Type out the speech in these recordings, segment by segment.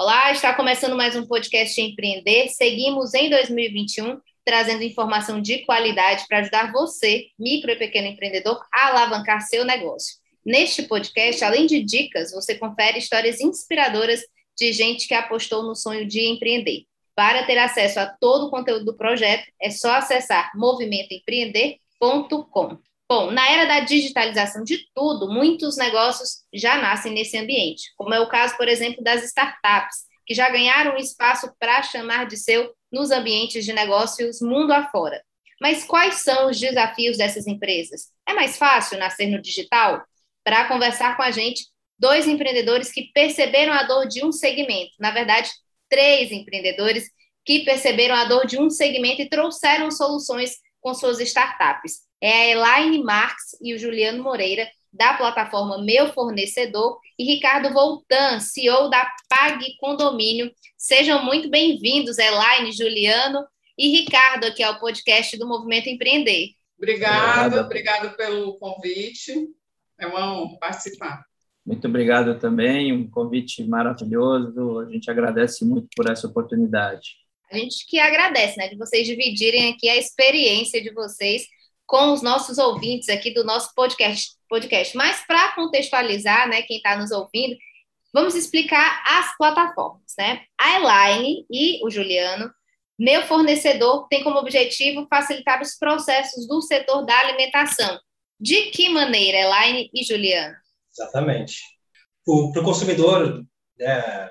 Olá, está começando mais um podcast Empreender. Seguimos em 2021 trazendo informação de qualidade para ajudar você, micro e pequeno empreendedor, a alavancar seu negócio. Neste podcast, além de dicas, você confere histórias inspiradoras de gente que apostou no sonho de empreender. Para ter acesso a todo o conteúdo do projeto, é só acessar movimentoempreender.com. Bom, na era da digitalização de tudo, muitos negócios já nascem nesse ambiente, como é o caso, por exemplo, das startups, que já ganharam espaço para chamar de seu nos ambientes de negócios mundo afora. Mas quais são os desafios dessas empresas? É mais fácil nascer no digital? Para conversar com a gente, dois empreendedores que perceberam a dor de um segmento, na verdade, três empreendedores que perceberam a dor de um segmento e trouxeram soluções com suas startups é a Elaine Marx e o Juliano Moreira, da plataforma Meu Fornecedor, e Ricardo Voltan, CEO da Pag Condomínio. Sejam muito bem-vindos, Elaine, Juliano e Ricardo, aqui ao podcast do Movimento Empreender. Obrigada, obrigado pelo convite. É uma honra participar. Muito obrigado também, um convite maravilhoso. A gente agradece muito por essa oportunidade. A gente que agradece, né, de vocês dividirem aqui a experiência de vocês com os nossos ouvintes aqui do nosso podcast. podcast. Mas para contextualizar, né, quem está nos ouvindo, vamos explicar as plataformas, né? A Elaine e o Juliano, meu fornecedor, tem como objetivo facilitar os processos do setor da alimentação. De que maneira, Elaine e Juliano? Exatamente. Para o consumidor, né,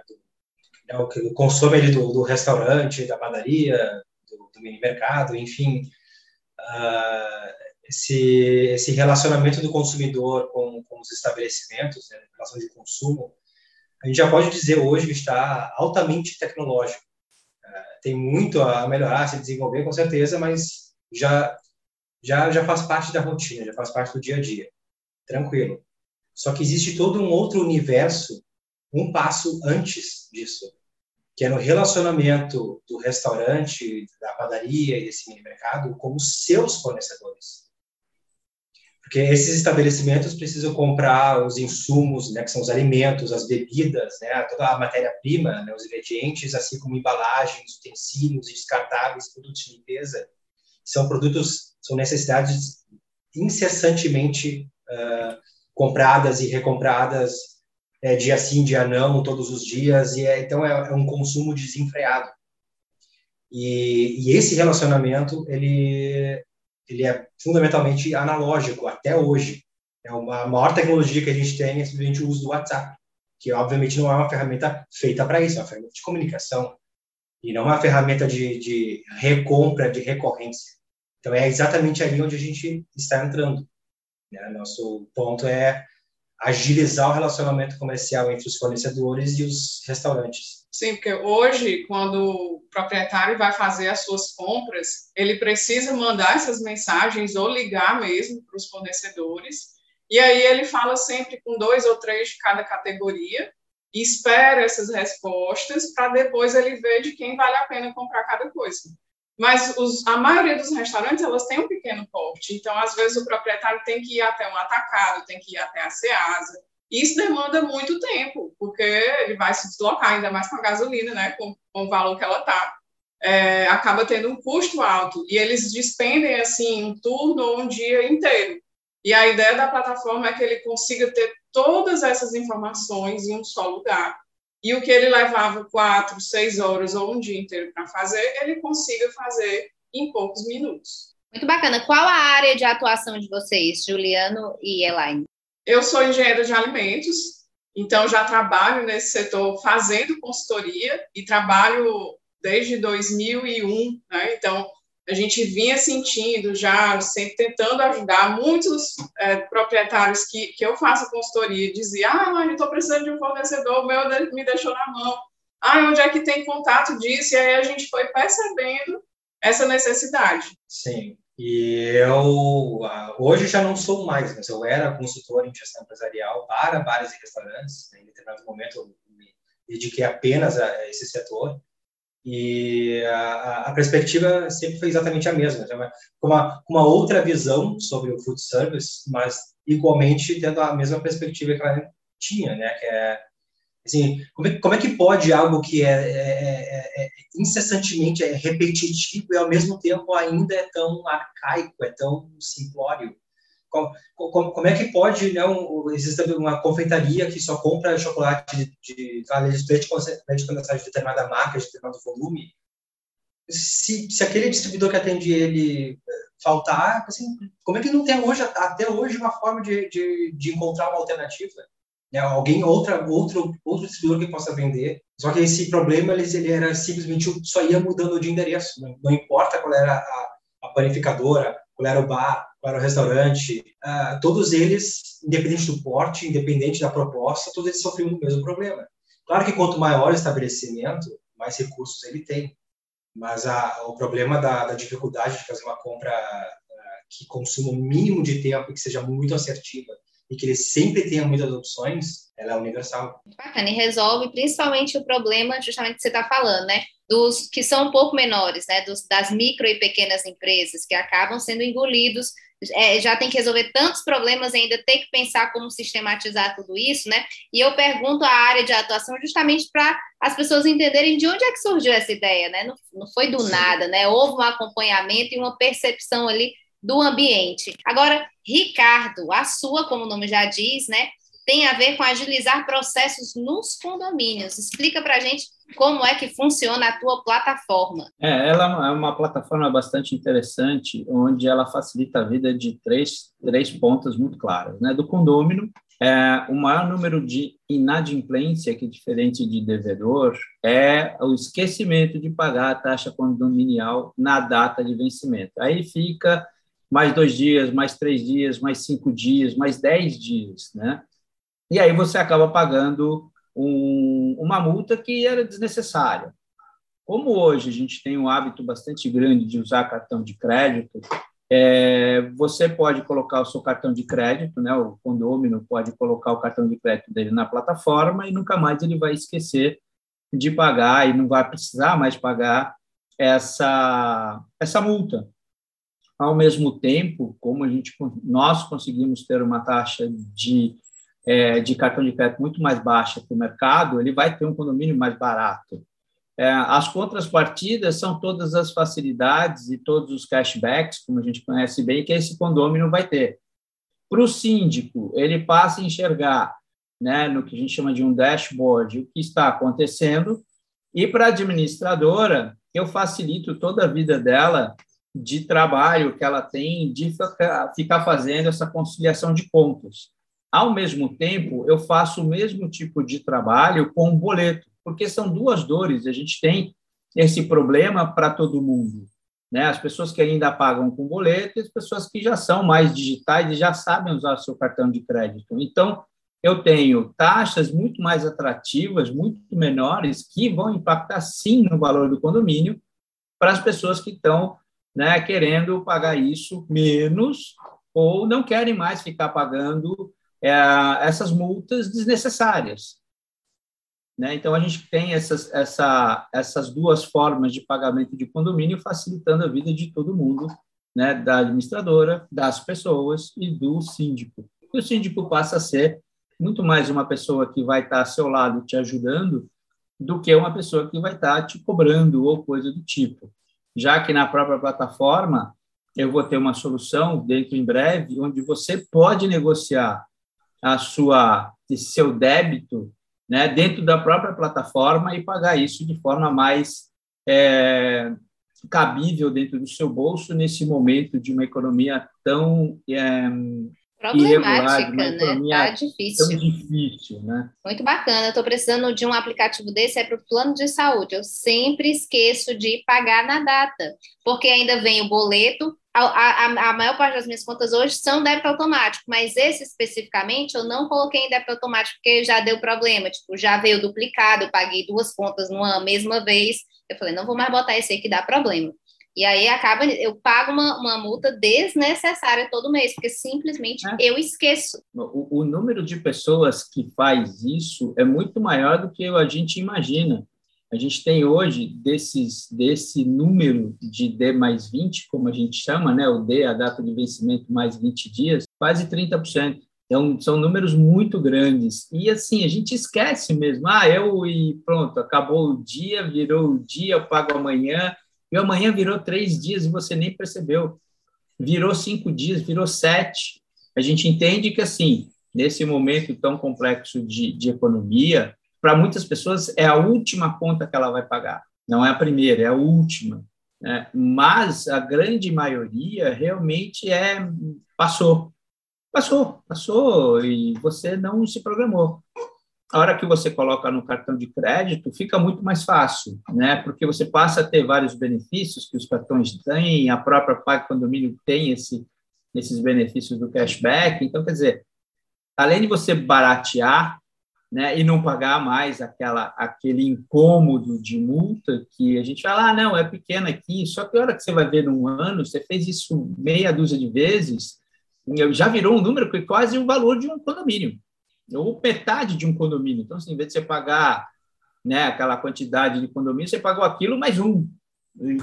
é o que consome do, do restaurante, da padaria, do, do mini mercado, enfim, uh, esse, esse relacionamento do consumidor com, com os estabelecimentos, né, relação de consumo, a gente já pode dizer hoje que está altamente tecnológico. Uh, tem muito a melhorar, a se desenvolver, com certeza, mas já, já, já faz parte da rotina, já faz parte do dia a dia. Tranquilo. Só que existe todo um outro universo, um passo antes disso, que é no relacionamento do restaurante, da padaria e desse mini mercado com os seus fornecedores. Porque esses estabelecimentos precisam comprar os insumos, né, que são os alimentos, as bebidas, né, toda a matéria-prima, né, os ingredientes, assim como embalagens, utensílios descartáveis, produtos de limpeza. São produtos, são necessidades incessantemente uh, compradas e recompradas é, dia sim, dia não, todos os dias, e é, então é, é, um consumo desenfreado. E, e, esse relacionamento, ele, ele é fundamentalmente analógico até hoje. É uma a maior tecnologia que a gente tem é simplesmente o uso do WhatsApp, que obviamente não é uma ferramenta feita para isso, é uma ferramenta de comunicação, e não uma ferramenta de, de recompra, de recorrência. Então é exatamente aí onde a gente está entrando. Né? Nosso ponto é agilizar o relacionamento comercial entre os fornecedores e os restaurantes. Sim, porque hoje, quando o proprietário vai fazer as suas compras, ele precisa mandar essas mensagens ou ligar mesmo para os fornecedores. E aí ele fala sempre com dois ou três de cada categoria, e espera essas respostas para depois ele ver de quem vale a pena comprar cada coisa. Mas os, a maioria dos restaurantes, elas têm um pequeno porte. Então, às vezes, o proprietário tem que ir até um atacado, tem que ir até a Ceasa. Isso demanda muito tempo, porque ele vai se deslocar, ainda mais com a gasolina, né, com, com o valor que ela está. É, acaba tendo um custo alto. E eles despendem, assim, um turno ou um dia inteiro. E a ideia da plataforma é que ele consiga ter todas essas informações em um só lugar e o que ele levava quatro, seis horas ou um dia inteiro para fazer, ele consiga fazer em poucos minutos. Muito bacana. Qual a área de atuação de vocês, Juliano e Elaine? Eu sou engenheira de alimentos, então já trabalho nesse setor fazendo consultoria e trabalho desde 2001, né? Então, a gente vinha sentindo já, sempre tentando ajudar muitos é, proprietários que, que eu faço consultoria, dizia, ah, eu estou precisando de um fornecedor, o meu me deixou na mão. ah, onde é que tem contato disso? E aí a gente foi percebendo essa necessidade. Sim. E eu hoje já não sou mais, mas eu era consultor em gestão empresarial para bares e restaurantes. Em determinado momento eu me dediquei apenas a esse setor e a, a perspectiva sempre foi exatamente a mesma, com uma, uma outra visão sobre o food service, mas igualmente tendo a mesma perspectiva que ela tinha, né? Que é Assim, como é, como é que pode algo que é, é, é, é, incessantemente é repetitivo e ao mesmo tempo ainda é tão arcaico, é tão simplório? Como, como, é que pode né, existe uma confeitaria que só compra chocolate de, de, de de determinada marca, de determinado volume? Se, se aquele distribuidor que atende ele eh, faltar, assim, como é que não tem hoje até hoje uma forma de, de, de encontrar uma alternativa? né, alguém, outra, outro, outro distribuidor que possa vender. Só que esse problema ele, ele era simplesmente só ia mudando de endereço. Não, não importa qual era a, a, panificadora, qual era o bar, era o restaurante, uh, todos eles, independente do porte, independente da proposta, todos eles sofriam o mesmo problema. Claro que quanto maior o estabelecimento, mais recursos ele tem. Mas a, o problema da, da, dificuldade de fazer uma compra uh, que consuma o mínimo de tempo e que seja muito assertiva e que ele sempre tenha muitas opções, ela é universal. Bacana, e resolve principalmente o problema justamente que você está falando, né? Dos que são um pouco menores, né? Dos, das micro e pequenas empresas que acabam sendo engolidos. É, já tem que resolver tantos problemas ainda ter que pensar como sistematizar tudo isso, né? E eu pergunto a área de atuação justamente para as pessoas entenderem de onde é que surgiu essa ideia, né? Não, não foi do Sim. nada, né? Houve um acompanhamento e uma percepção ali do ambiente. Agora, Ricardo, a sua, como o nome já diz, né, tem a ver com agilizar processos nos condomínios. Explica para a gente como é que funciona a tua plataforma. É, ela é uma plataforma bastante interessante, onde ela facilita a vida de três, três pontos muito claros. Né? Do condômino, é, o maior número de inadimplência, que é diferente de devedor, é o esquecimento de pagar a taxa condominial na data de vencimento. Aí fica mais dois dias, mais três dias, mais cinco dias, mais dez dias, né? E aí você acaba pagando um, uma multa que era desnecessária. Como hoje a gente tem um hábito bastante grande de usar cartão de crédito, é, você pode colocar o seu cartão de crédito, né? O condômino pode colocar o cartão de crédito dele na plataforma e nunca mais ele vai esquecer de pagar e não vai precisar mais pagar essa essa multa. Ao mesmo tempo, como a gente, nós conseguimos ter uma taxa de, é, de cartão de crédito muito mais baixa que o mercado, ele vai ter um condomínio mais barato. É, as contrapartidas são todas as facilidades e todos os cashbacks, como a gente conhece bem, que esse condomínio vai ter. Para o síndico, ele passa a enxergar né, no que a gente chama de um dashboard o que está acontecendo, e para a administradora, eu facilito toda a vida dela de trabalho que ela tem de ficar fazendo essa conciliação de contas. Ao mesmo tempo, eu faço o mesmo tipo de trabalho com o boleto, porque são duas dores. A gente tem esse problema para todo mundo. Né? As pessoas que ainda pagam com boleto e as pessoas que já são mais digitais e já sabem usar seu cartão de crédito. Então, eu tenho taxas muito mais atrativas, muito menores, que vão impactar sim no valor do condomínio para as pessoas que estão né, querendo pagar isso menos ou não querem mais ficar pagando é, essas multas desnecessárias. Né? Então, a gente tem essas, essa, essas duas formas de pagamento de condomínio facilitando a vida de todo mundo, né? da administradora, das pessoas e do síndico. E o síndico passa a ser muito mais uma pessoa que vai estar ao seu lado te ajudando do que uma pessoa que vai estar te cobrando ou coisa do tipo já que na própria plataforma eu vou ter uma solução dentro em breve, onde você pode negociar a sua seu débito né, dentro da própria plataforma e pagar isso de forma mais é, cabível dentro do seu bolso nesse momento de uma economia tão é, Problemática, né? Tá difícil. Tão difícil, né? Muito bacana. Eu estou precisando de um aplicativo desse, é para o plano de saúde. Eu sempre esqueço de pagar na data, porque ainda vem o boleto. A, a, a maior parte das minhas contas hoje são débito automático, mas esse especificamente eu não coloquei em débito automático porque já deu problema. Tipo, já veio duplicado, eu paguei duas contas numa mesma vez. Eu falei, não vou mais botar esse aí que dá problema. E aí acaba, eu pago uma, uma multa desnecessária todo mês, porque simplesmente é. eu esqueço. O, o, número de pessoas que faz isso é muito maior do que a gente imagina. A gente tem hoje, desses, desse número de D mais 20, como a gente chama, né, o D, a data de vencimento mais 20 dias, quase 30%. Então, são números muito grandes. E assim, a gente esquece mesmo. Ah, eu e pronto, acabou o dia, virou o dia, eu pago amanhã e amanhã virou três dias e você nem percebeu. Virou cinco dias, virou sete. A gente entende que, assim, nesse momento tão complexo de, de economia, para muitas pessoas é a última conta que ela vai pagar. Não é a primeira, é a última. Né? Mas a grande maioria realmente é passou. Passou, passou e você não se programou a hora que você coloca no cartão de crédito, fica muito mais fácil, né? Porque você passa a ter vários benefícios que os cartões têm, a própria Pague Condomínio tem esse, esses benefícios do cashback. Então, quer dizer, além de você baratear, né, e não pagar mais aquela, aquele incômodo de multa que a gente fala, ah, não, é pequeno aqui, só que a hora que você vai ver num ano, você fez isso meia dúzia de vezes, já virou um número que quase o valor de um condomínio ou metade de um condomínio. Então, assim, em vez de você pagar né, aquela quantidade de condomínio, você pagou aquilo mais um,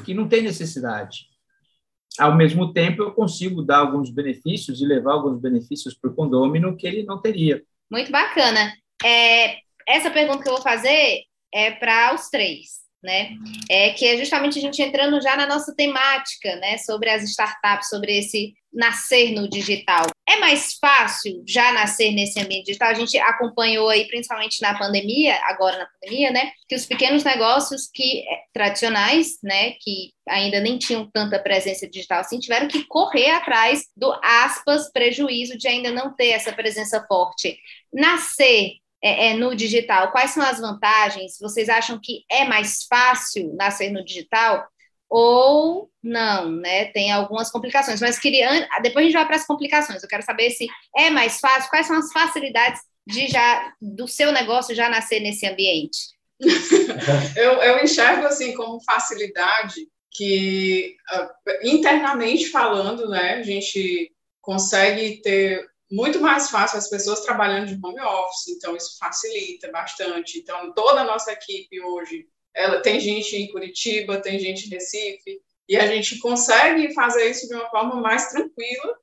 que não tem necessidade. Ao mesmo tempo, eu consigo dar alguns benefícios e levar alguns benefícios para o condomínio que ele não teria. Muito bacana. É, essa pergunta que eu vou fazer é para os três né? É que é justamente a gente entrando já na nossa temática, né? Sobre as startups, sobre esse nascer no digital. É mais fácil já nascer nesse ambiente digital? A gente acompanhou aí, principalmente na pandemia, agora na pandemia, né? Que os pequenos negócios que é, tradicionais, né? Que ainda nem tinham tanta presença digital assim, tiveram que correr atrás do aspas prejuízo de ainda não ter essa presença forte. Nascer é, é, no digital, quais são as vantagens? Vocês acham que é mais fácil nascer no digital? Ou não, né? Tem algumas complicações, mas queria. Depois a gente vai para as complicações. Eu quero saber se é mais fácil, quais são as facilidades de já do seu negócio já nascer nesse ambiente. eu, eu enxergo assim como facilidade que uh, internamente falando, né, a gente consegue ter muito mais fácil as pessoas trabalhando de home office, então isso facilita bastante. Então, toda a nossa equipe hoje, ela tem gente em Curitiba, tem gente em Recife, e a gente consegue fazer isso de uma forma mais tranquila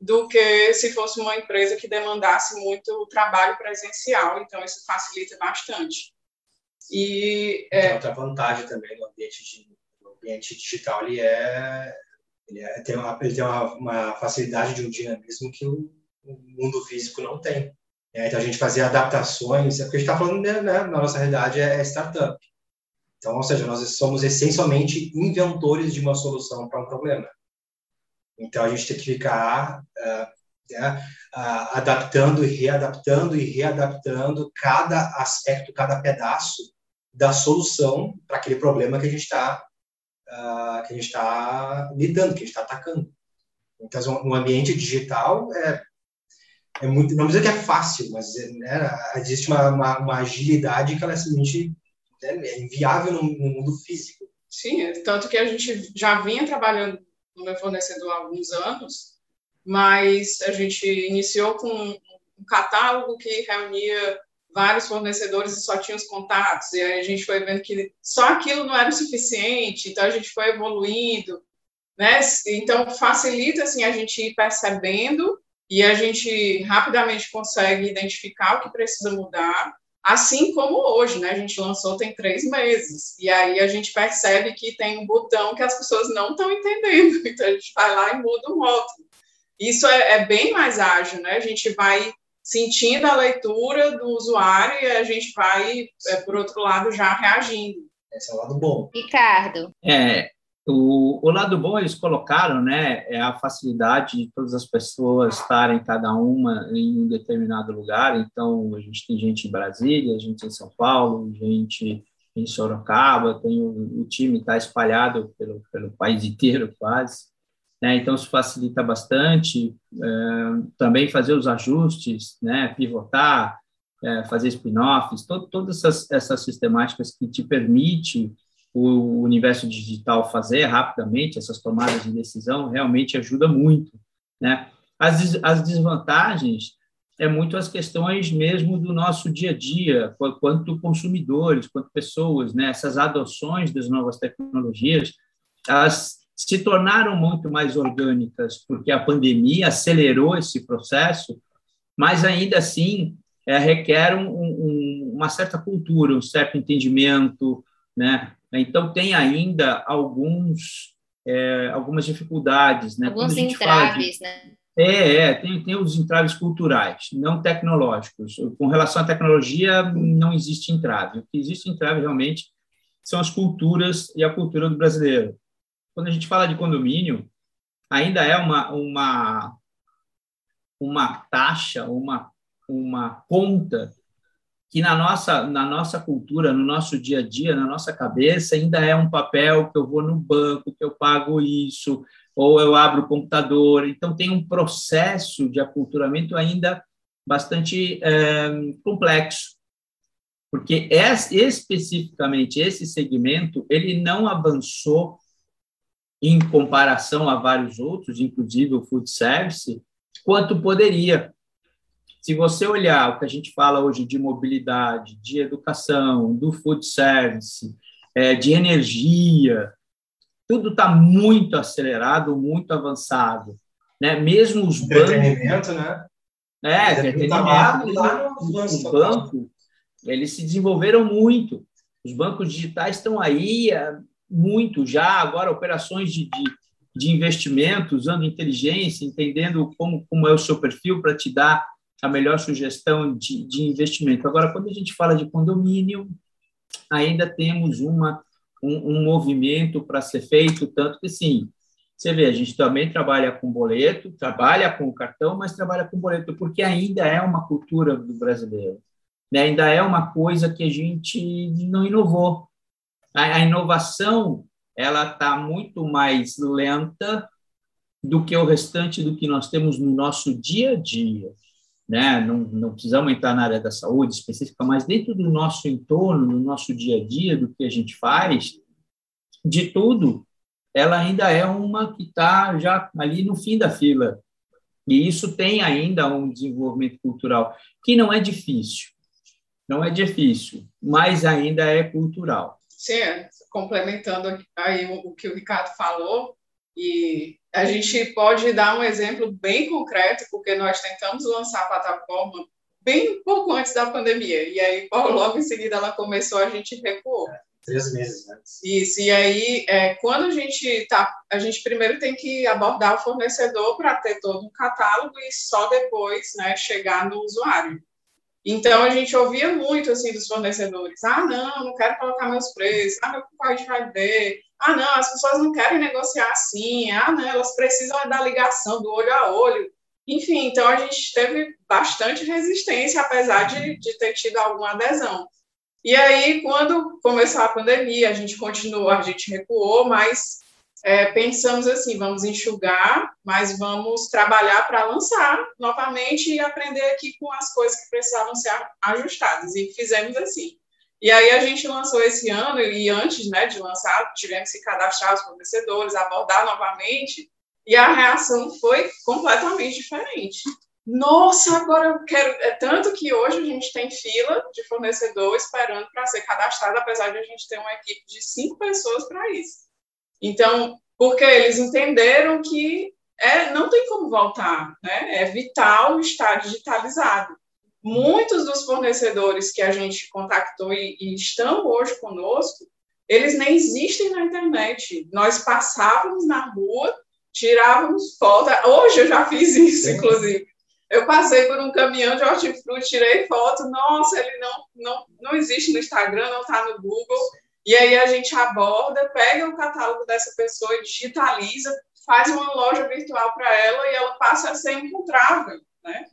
do que se fosse uma empresa que demandasse muito o trabalho presencial, então isso facilita bastante. E é... outra vantagem também no ambiente, de, no ambiente digital, ele é ele, é, tem, uma, ele tem uma, uma facilidade de um dinamismo que o o mundo físico não tem. É, então, a gente fazia adaptações, é porque a gente está falando, né, né, na nossa realidade, é, é startup. Então, ou seja, nós somos essencialmente inventores de uma solução para um problema. Então, a gente tem que ficar uh, né, uh, adaptando e readaptando e readaptando cada aspecto, cada pedaço da solução para aquele problema que a gente está uh, que a gente está lidando, que a gente está atacando. Então, no ambiente digital, é, é muito, não precisa que é fácil, mas né, existe uma, uma, uma, agilidade que ela é simplesmente é inviável no, no, mundo físico. Sim, tanto que a gente já vinha trabalhando no meu fornecedor há alguns anos, mas a gente iniciou com um catálogo que reunia vários fornecedores e só tinha os contatos, e aí a gente foi vendo que só aquilo não era o suficiente, então a gente foi evoluindo, né? Então facilita assim a gente ir percebendo e a gente rapidamente consegue identificar o que precisa mudar, assim como hoje, né? A gente lançou tem três meses, e aí a gente percebe que tem um botão que as pessoas não estão entendendo, então a gente vai lá e muda o rótulo. Isso é, é bem mais ágil, né? A gente vai sentindo a leitura do usuário e a gente vai, é, por outro lado, já reagindo. Esse é o lado bom. Ricardo. É, O, o, lado bom eles colocaram, né, é a facilidade de todas as pessoas estarem cada uma em um determinado lugar. Então a gente tem gente em Brasília, gente em São Paulo, gente em Sorocaba, tem o, o time está espalhado pelo, pelo país inteiro quase. Né? Então isso facilita bastante. É, também fazer os ajustes, né, pivotar, é, fazer spin-offs, to, todas essas, essas sistemáticas que te permite o universo digital fazer rapidamente essas tomadas de decisão realmente ajuda muito, né? As, as desvantagens é muito as questões mesmo do nosso dia a dia, quanto consumidores, quanto pessoas, né? Essas adoções das novas tecnologias, elas se tornaram muito mais orgânicas porque a pandemia acelerou esse processo, mas ainda assim é, requer um, um, uma certa cultura, um certo entendimento, né? Então, tem ainda alguns, é, algumas dificuldades. Né? Alguns entraves, de... né? É, é tem, tem os entraves culturais, não tecnológicos. Com relação à tecnologia, não existe entrave. O que existe entrave realmente são as culturas e a cultura do brasileiro. Quando a gente fala de condomínio, ainda é uma, uma, uma taxa, uma, uma conta que na nossa, na nossa cultura, no nosso dia a dia, na nossa cabeça, ainda é um papel que eu vou no banco, que eu pago isso, ou eu abro o computador. Então, tem um processo de aculturamento ainda bastante é, complexo, porque especificamente esse segmento, ele não avançou em comparação a vários outros, inclusive o food service, quanto poderia. Se você olhar o que a gente fala hoje de mobilidade, de educação, do food service, é, de energia, tudo está muito acelerado, muito avançado. Né? Mesmo os bancos. Né? É, entretenimento. Tá os bancos, eles se desenvolveram muito. Os bancos digitais estão aí muito já, agora operações de, de, de investimento, usando inteligência, entendendo como, como é o seu perfil para te dar a melhor sugestão de, de investimento. Agora, quando a gente fala de condomínio, ainda temos uma, um, um movimento para ser feito, tanto que sim, você vê, a gente também trabalha com boleto, trabalha com cartão, mas trabalha com boleto, porque ainda é uma cultura do brasileiro. Né? Ainda é uma coisa que a gente não inovou. A, a inovação ela está muito mais lenta do que o restante do que nós temos no nosso dia a dia né? Não, não precisamos entrar na área da saúde específica, mas dentro do nosso entorno, no nosso dia a dia, do que a gente faz, de tudo, ela ainda é uma que está já ali no fim da fila. E isso tem ainda um desenvolvimento cultural que não é difícil, não é difícil, mas ainda é cultural. Sim, complementando aí o que o Ricardo falou, e a gente pode dar um exemplo bem concreto, porque nós tentamos lançar a plataforma bem pouco antes da pandemia, e aí logo em seguida ela começou, a gente recuou. É, três meses antes. Isso, e aí é, quando a gente tá, a gente primeiro tem que abordar o fornecedor para ter todo um catálogo e só depois, né, chegar no usuário. Então a gente ouvia muito assim dos fornecedores, ah não, não quero colocar meus preços, ah meu concorrente vai ver, ah, não, as pessoas não querem negociar assim. Ah, não, elas precisam da ligação, do olho a olho. Enfim, então a gente teve bastante resistência, apesar de, de ter tido alguma adesão. E aí, quando começou a pandemia, a gente continuou, a gente recuou, mas é, pensamos assim: vamos enxugar, mas vamos trabalhar para lançar novamente e aprender aqui com as coisas que precisavam ser ajustadas. E fizemos assim. E aí a gente lançou esse ano, e antes né, de lançar, tivemos que cadastrar os fornecedores, abordar novamente, e a reação foi completamente diferente. Nossa, agora eu quero. É tanto que hoje a gente tem fila de fornecedor esperando para ser cadastrado, apesar de a gente ter uma equipe de cinco pessoas para isso. Então, porque eles entenderam que é, não tem como voltar, né? É vital estar digitalizado muitos dos fornecedores que a gente contactou e, e, estão hoje conosco, eles nem existem na internet. Nós passávamos na rua, tirávamos foto. Hoje eu já fiz isso, Sim. inclusive. Eu passei por um caminhão de hortifruti, tirei foto. Nossa, ele não, não, não existe no Instagram, não está no Google. E aí a gente aborda, pega o catálogo dessa pessoa, digitaliza, faz uma loja virtual para ela e ela passa a ser encontrável, né?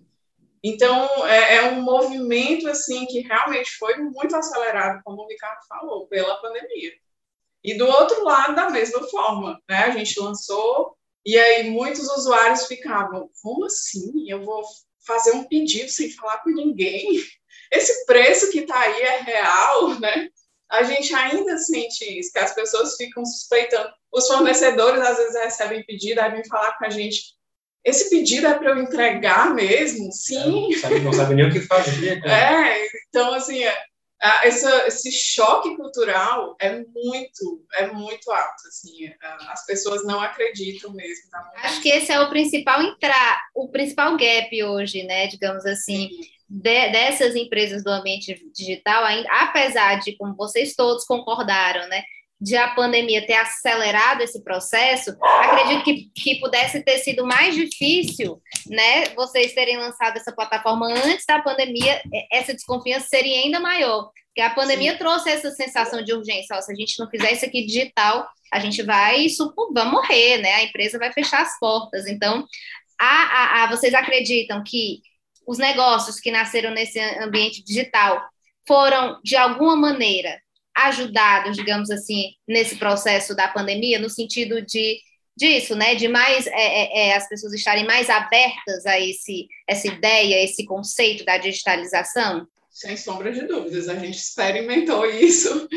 Então, é, é, um movimento, assim, que realmente foi muito acelerado, como o Ricardo falou, pela pandemia. E do outro lado, da mesma forma, né? A gente lançou e aí muitos usuários ficavam, como assim? Eu vou fazer um pedido sem falar com ninguém? Esse preço que está aí é real, né? A gente ainda sente isso, que as pessoas ficam suspeitando. Os fornecedores às vezes recebem pedido, aí vêm falar com a gente, esse pedido é para eu entregar mesmo? Sim. Não sabe, não sabe nem o que fazer. Né? É, então, assim, é, essa, esse choque cultural é muito, é muito alto, assim, é, as pessoas não acreditam mesmo. Acho que esse é o principal entrar, o principal gap hoje, né, digamos assim, de, dessas empresas do ambiente digital, ainda, apesar de, como vocês todos concordaram, né, de a pandemia ter acelerado esse processo, acredito que, que pudesse ter sido mais difícil, né, vocês terem lançado essa plataforma antes da pandemia, essa desconfiança seria ainda maior, porque a pandemia Sim. trouxe essa sensação de urgência, ó, se a gente não fizer isso aqui digital, a gente vai, vai morrer, né, a empresa vai fechar as portas, então, a, a, a, vocês acreditam que os negócios que nasceram nesse ambiente digital foram, de alguma maneira, ajudados, digamos assim, nesse processo da pandemia, no sentido de disso, né, de mais é, é, é, as pessoas estarem mais abertas a esse essa ideia, esse conceito da digitalização? Sem sombra de dúvidas, a gente experimentou isso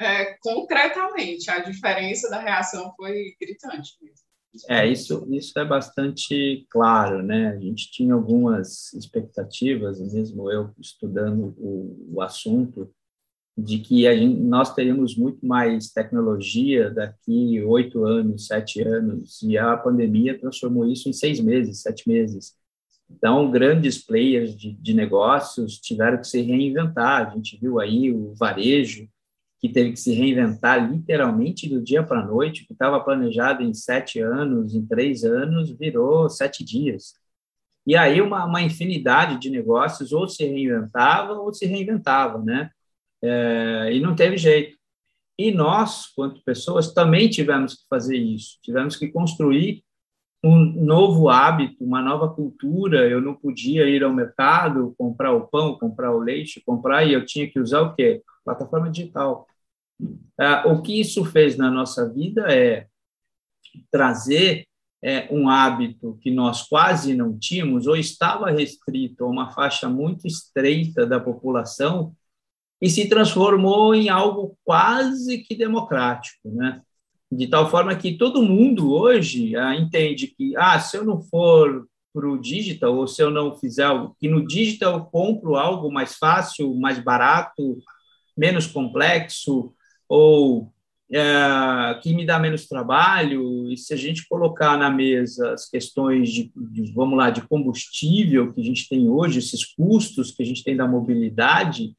é, concretamente. A diferença da reação foi gritante mesmo. É, isso, isso é bastante claro, né? A gente tinha algumas expectativas, mesmo eu estudando o, o assunto, de que gente, nós teríamos muito mais tecnologia daqui oito anos, sete anos, e a pandemia transformou isso em seis meses, sete meses. Então, grandes players de, de negócios tiveram que se reinventar. A gente viu aí o varejo, que teve que se reinventar literalmente do dia para a noite, que estava planejado em sete anos, em três anos, virou sete dias. E aí uma, uma infinidade de negócios ou se reinventava ou se reinventava, né? É, e não teve jeito. E nós, quanto pessoas, também tivemos que fazer isso, tivemos que construir um novo hábito, uma nova cultura. Eu não podia ir ao mercado, comprar o pão, comprar o leite, comprar, e eu tinha que usar o quê? Plataforma digital. É, o que isso fez na nossa vida é trazer é, um hábito que nós quase não tínhamos, ou estava restrito a uma faixa muito estreita da população, e se transformou em algo quase que democrático, né? De tal forma que todo mundo hoje ah, entende que, ah, se eu não for para o digital, ou se eu não fizer algo, que no digital eu compro algo mais fácil, mais barato, menos complexo, ou é, que me dá menos trabalho, e se a gente colocar na mesa as questões de, de, vamos lá, de combustível que a gente tem hoje, esses custos que a gente tem da mobilidade,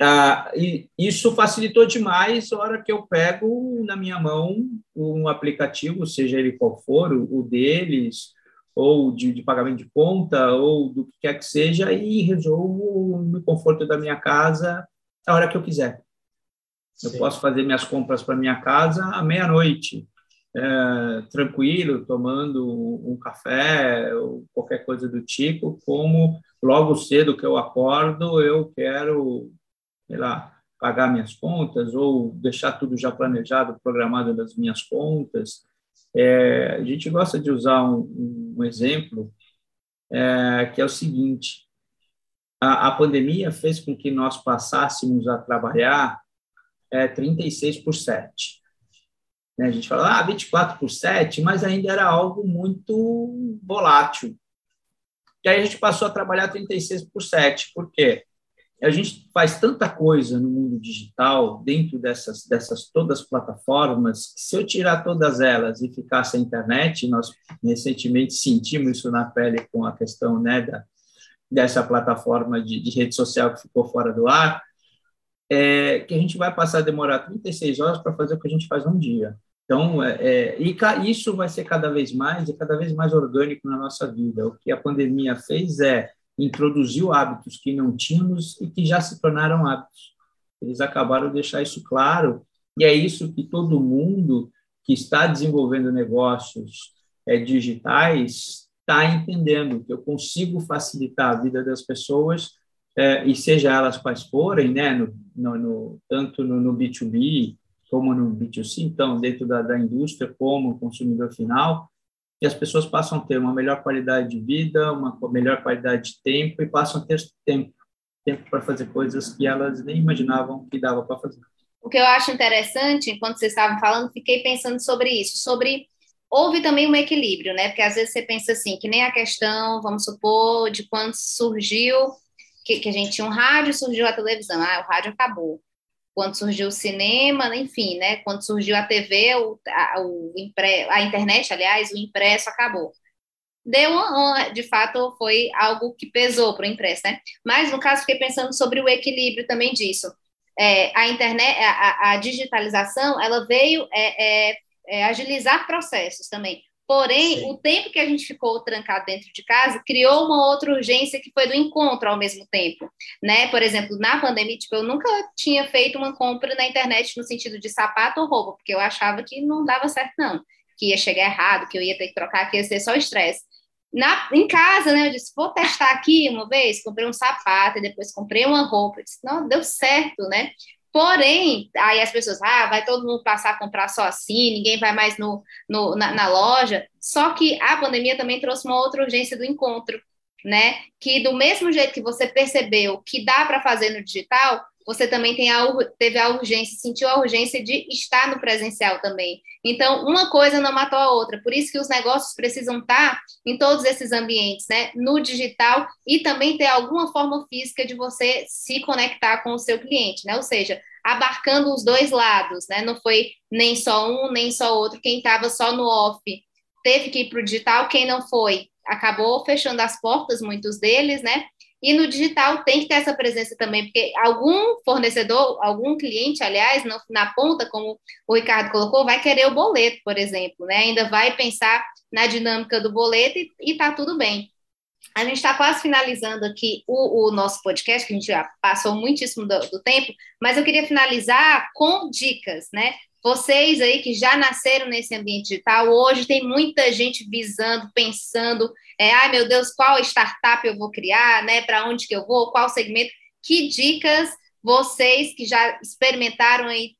ah, e isso facilitou demais a hora que eu pego na minha mão um aplicativo, seja ele qual for, o, o deles, ou de, de, pagamento de conta, ou do que quer que seja, e resolvo no conforto da minha casa a hora que eu quiser. Sim. Eu posso fazer minhas compras para minha casa à meia-noite, é, tranquilo, tomando um café ou qualquer coisa do tipo, como logo cedo que eu acordo, eu quero sei lá, pagar minhas contas ou deixar tudo já planejado, programado nas minhas contas. É, a gente gosta de usar um, um exemplo é, que é o seguinte: a, a, pandemia fez com que nós passássemos a trabalhar é, 36 por 7. Né? A gente fala, ah, 24 por 7, mas ainda era algo muito volátil. E aí a gente passou a trabalhar 36 por 7. Por quê? A gente faz tanta coisa no mundo digital, dentro dessas, dessas todas as plataformas, que se eu tirar todas elas e ficar sem internet, nós recentemente sentimos isso na pele com a questão né, da, dessa plataforma de, de rede social que ficou fora do ar, é, que a gente vai passar a demorar 36 horas para fazer o que a gente faz num dia. Então, é, é, e isso vai ser cada vez mais e cada vez mais orgânico na nossa vida. O que a pandemia fez é introduziu hábitos que não tínhamos e que já se tornaram hábitos. Eles acabaram de deixar isso claro E é isso que todo mundo que está desenvolvendo negócios é, digitais está entendendo, que eu consigo facilitar a vida das pessoas, é, e seja elas quais forem, né, no, no, no tanto no, no, B2B como no B2C, então, dentro da, da indústria como consumidor final, e as pessoas passam a ter uma melhor qualidade de vida, uma melhor qualidade de tempo e passam a ter tempo, tempo para fazer coisas que elas nem imaginavam que dava para fazer. O que eu acho interessante, enquanto vocês estavam falando, fiquei pensando sobre isso, sobre houve também um equilíbrio, né? Porque às vezes você pensa assim, que nem a questão, vamos supor, de quando surgiu que, que a gente tinha um rádio, surgiu a televisão, ah, o rádio acabou quando surgiu o cinema, enfim, né? Quando surgiu a TV, o, a, o impre, a internet, aliás, o impresso acabou. Deu de fato, foi algo que pesou para o impresso, né? Mas, no caso, fiquei pensando sobre o equilíbrio também disso. É, a internet, a, a, digitalização, ela veio é, é, é agilizar processos também. Porém, Sim. o tempo que a gente ficou trancado dentro de casa criou uma outra urgência que foi do encontro ao mesmo tempo, né? Por exemplo, na pandemia, tipo, eu nunca tinha feito uma compra na internet no sentido de sapato ou roupa, porque eu achava que não dava certo não, que ia chegar errado, que eu ia ter que trocar, que ia ser só estresse. Na, em casa, né, eu disse, vou testar aqui uma vez, comprei um sapato, e depois comprei uma roupa, eu disse, não, deu certo, né? Porém, aí as pessoas, ah, vai todo mundo passar a comprar só assim, ninguém vai mais no, no na, na, loja. Só que a pandemia também trouxe uma outra urgência do encontro, né? Que do mesmo jeito que você percebeu que dá para fazer no digital, você também tem a, teve a urgência, sentiu a urgência de estar no presencial também. Então, uma coisa não matou a outra. Por isso que os negócios precisam estar em todos esses ambientes, né? No digital e também ter alguma forma física de você se conectar com o seu cliente, né? Ou seja, abarcando os dois lados, né? Não foi nem só um, nem só outro. Quem estava só no off teve que ir para o digital, quem não foi acabou fechando as portas, muitos deles, né? E no digital tem que ter essa presença também, porque algum fornecedor, algum cliente, aliás, no, na ponta, como o Ricardo colocou, vai querer o boleto, por exemplo, né? Ainda vai pensar na dinâmica do boleto e, está tudo bem. A gente está quase finalizando aqui o, o, nosso podcast, que a gente já passou muitíssimo do, do tempo, mas eu queria finalizar com dicas, né? Vocês aí que já nasceram nesse ambiente digital, hoje tem muita gente visando, pensando, é, ai meu Deus, qual startup eu vou criar, né? Para onde que eu vou, qual segmento? Que dicas vocês que já experimentaram aí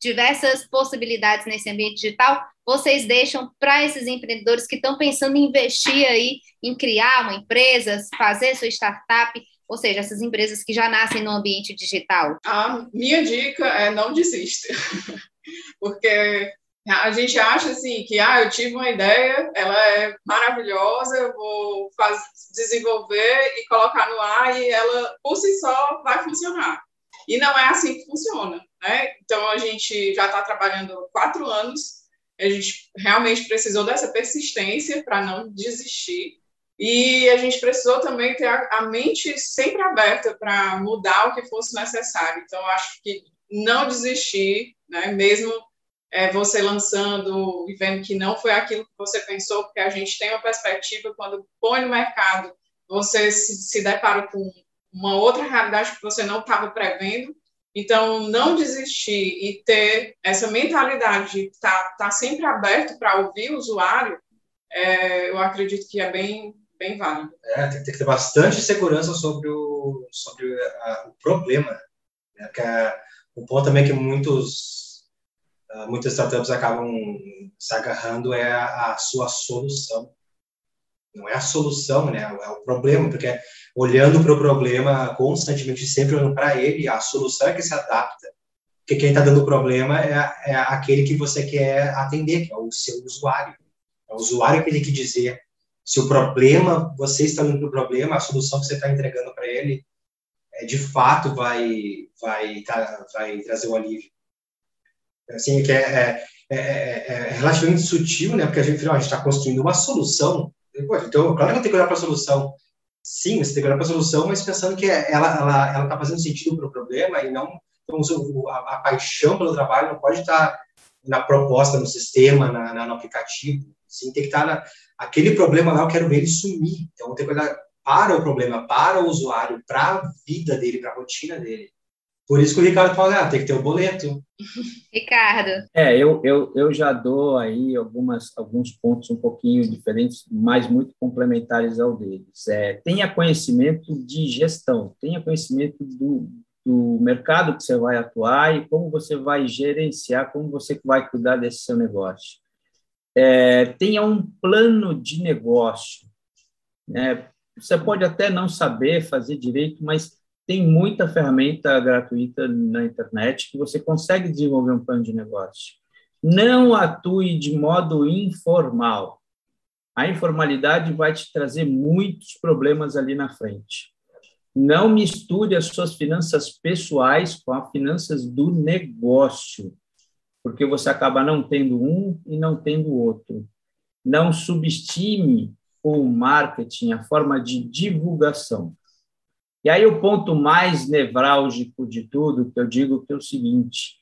diversas possibilidades nesse ambiente digital, vocês deixam para esses empreendedores que estão pensando em investir aí, em criar uma empresa, fazer sua startup, ou seja, essas empresas que já nascem no ambiente digital? A minha dica é não desista. porque a gente acha assim que ah, eu tive uma ideia, ela é maravilhosa, eu vou faz, desenvolver e colocar no ar e ela por si só vai funcionar. E não é assim que funciona, né? Então a gente já está trabalhando quatro anos, a gente realmente precisou dessa persistência para não desistir e a gente precisou também ter a, a mente sempre aberta para mudar o que fosse necessário. Então acho que não desistir, né? Mesmo é, você lançando e vendo que não foi aquilo que você pensou, porque a gente tem uma perspectiva, quando põe no mercado, você se, se depara com uma outra realidade que você não estava prevendo. Então, não desistir e ter essa mentalidade de estar tá, tá sempre aberto para ouvir o usuário, é, eu acredito que é bem, bem válido. É, tem, que ter bastante segurança sobre o, sobre a, o problema. Né? Que é, o ponto também é que muitos uh, muitas startups acabam se agarrando é a, a, sua solução. Não é a solução, né? É o problema, porque olhando para o problema constantemente, sempre olhando para ele, a solução é que se adapta. Porque quem está dando o problema é, é aquele que você quer atender, que é o seu usuário. É o usuário que tem que dizer se o problema, você está olhando para o problema, a solução que você está entregando para ele, é, de fato vai, vai, tá, vai trazer o alívio assim, que é, é, é, é relativamente sutil, né? Porque a gente, está construindo uma solução. Então, claro que eu tenho que olhar para a solução. Sim, você tem que olhar para a solução, mas pensando que ela ela ela está fazendo sentido para o problema e não então, a, a, paixão pelo trabalho não pode estar na proposta, no sistema, na, na, no aplicativo. Sim, tem que estar na, aquele problema lá. Eu quero ver ele sumir. Então, eu tenho que olhar para o problema, para o usuário, para a vida dele, para a rotina dele. Por isso que o Ricardo fala, ah, tem que ter o boleto. Ricardo. É, eu, eu, eu já dou aí algumas, alguns pontos um pouquinho diferentes, mas muito complementares ao deles. É, tenha conhecimento de gestão, tenha conhecimento do, do mercado que você vai atuar e como você vai gerenciar, como você vai cuidar desse seu negócio. É, tenha um plano de negócio. Né? Você pode até não saber fazer direito, mas tem muita ferramenta gratuita na internet que você consegue desenvolver um plano de negócio. Não atue de modo informal. A informalidade vai te trazer muitos problemas ali na frente. Não misture as suas finanças pessoais com as finanças do negócio, porque você acaba não tendo um e não tendo outro. Não subestime o marketing, a forma de divulgação. E aí o ponto mais nevrálgico de tudo que eu digo que é o seguinte: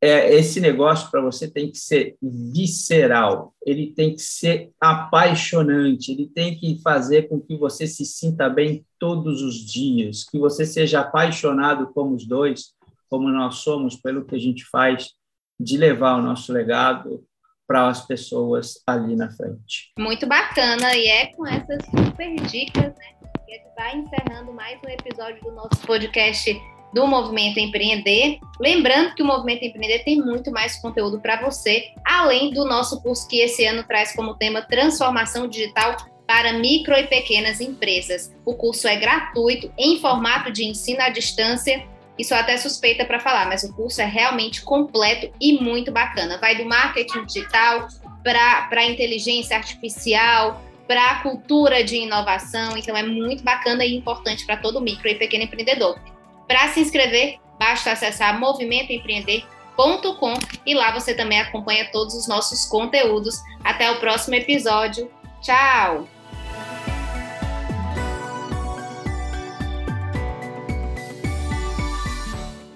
é, esse negócio para você tem que ser visceral, ele tem que ser apaixonante, ele tem que fazer com que você se sinta bem todos os dias, que você seja apaixonado como os dois, como nós somos, pelo que a gente faz, de levar o nosso legado para as pessoas ali na frente. Muito bacana, e é com essas super dicas, né? Que a gente está encerrando mais um episódio do nosso podcast do Movimento Empreender. Lembrando que o Movimento Empreender tem muito mais conteúdo para você, além do nosso curso que esse ano traz como tema Transformação Digital para micro e pequenas empresas. O curso é gratuito, em formato de ensino à distância. Isso até suspeita para falar, mas o curso é realmente completo e muito bacana. Vai do marketing digital para inteligência artificial, para a cultura de inovação. Então, é muito bacana e importante para todo micro e pequeno empreendedor. Para se inscrever, basta acessar movimentoempreender.com e lá você também acompanha todos os nossos conteúdos. Até o próximo episódio. Tchau!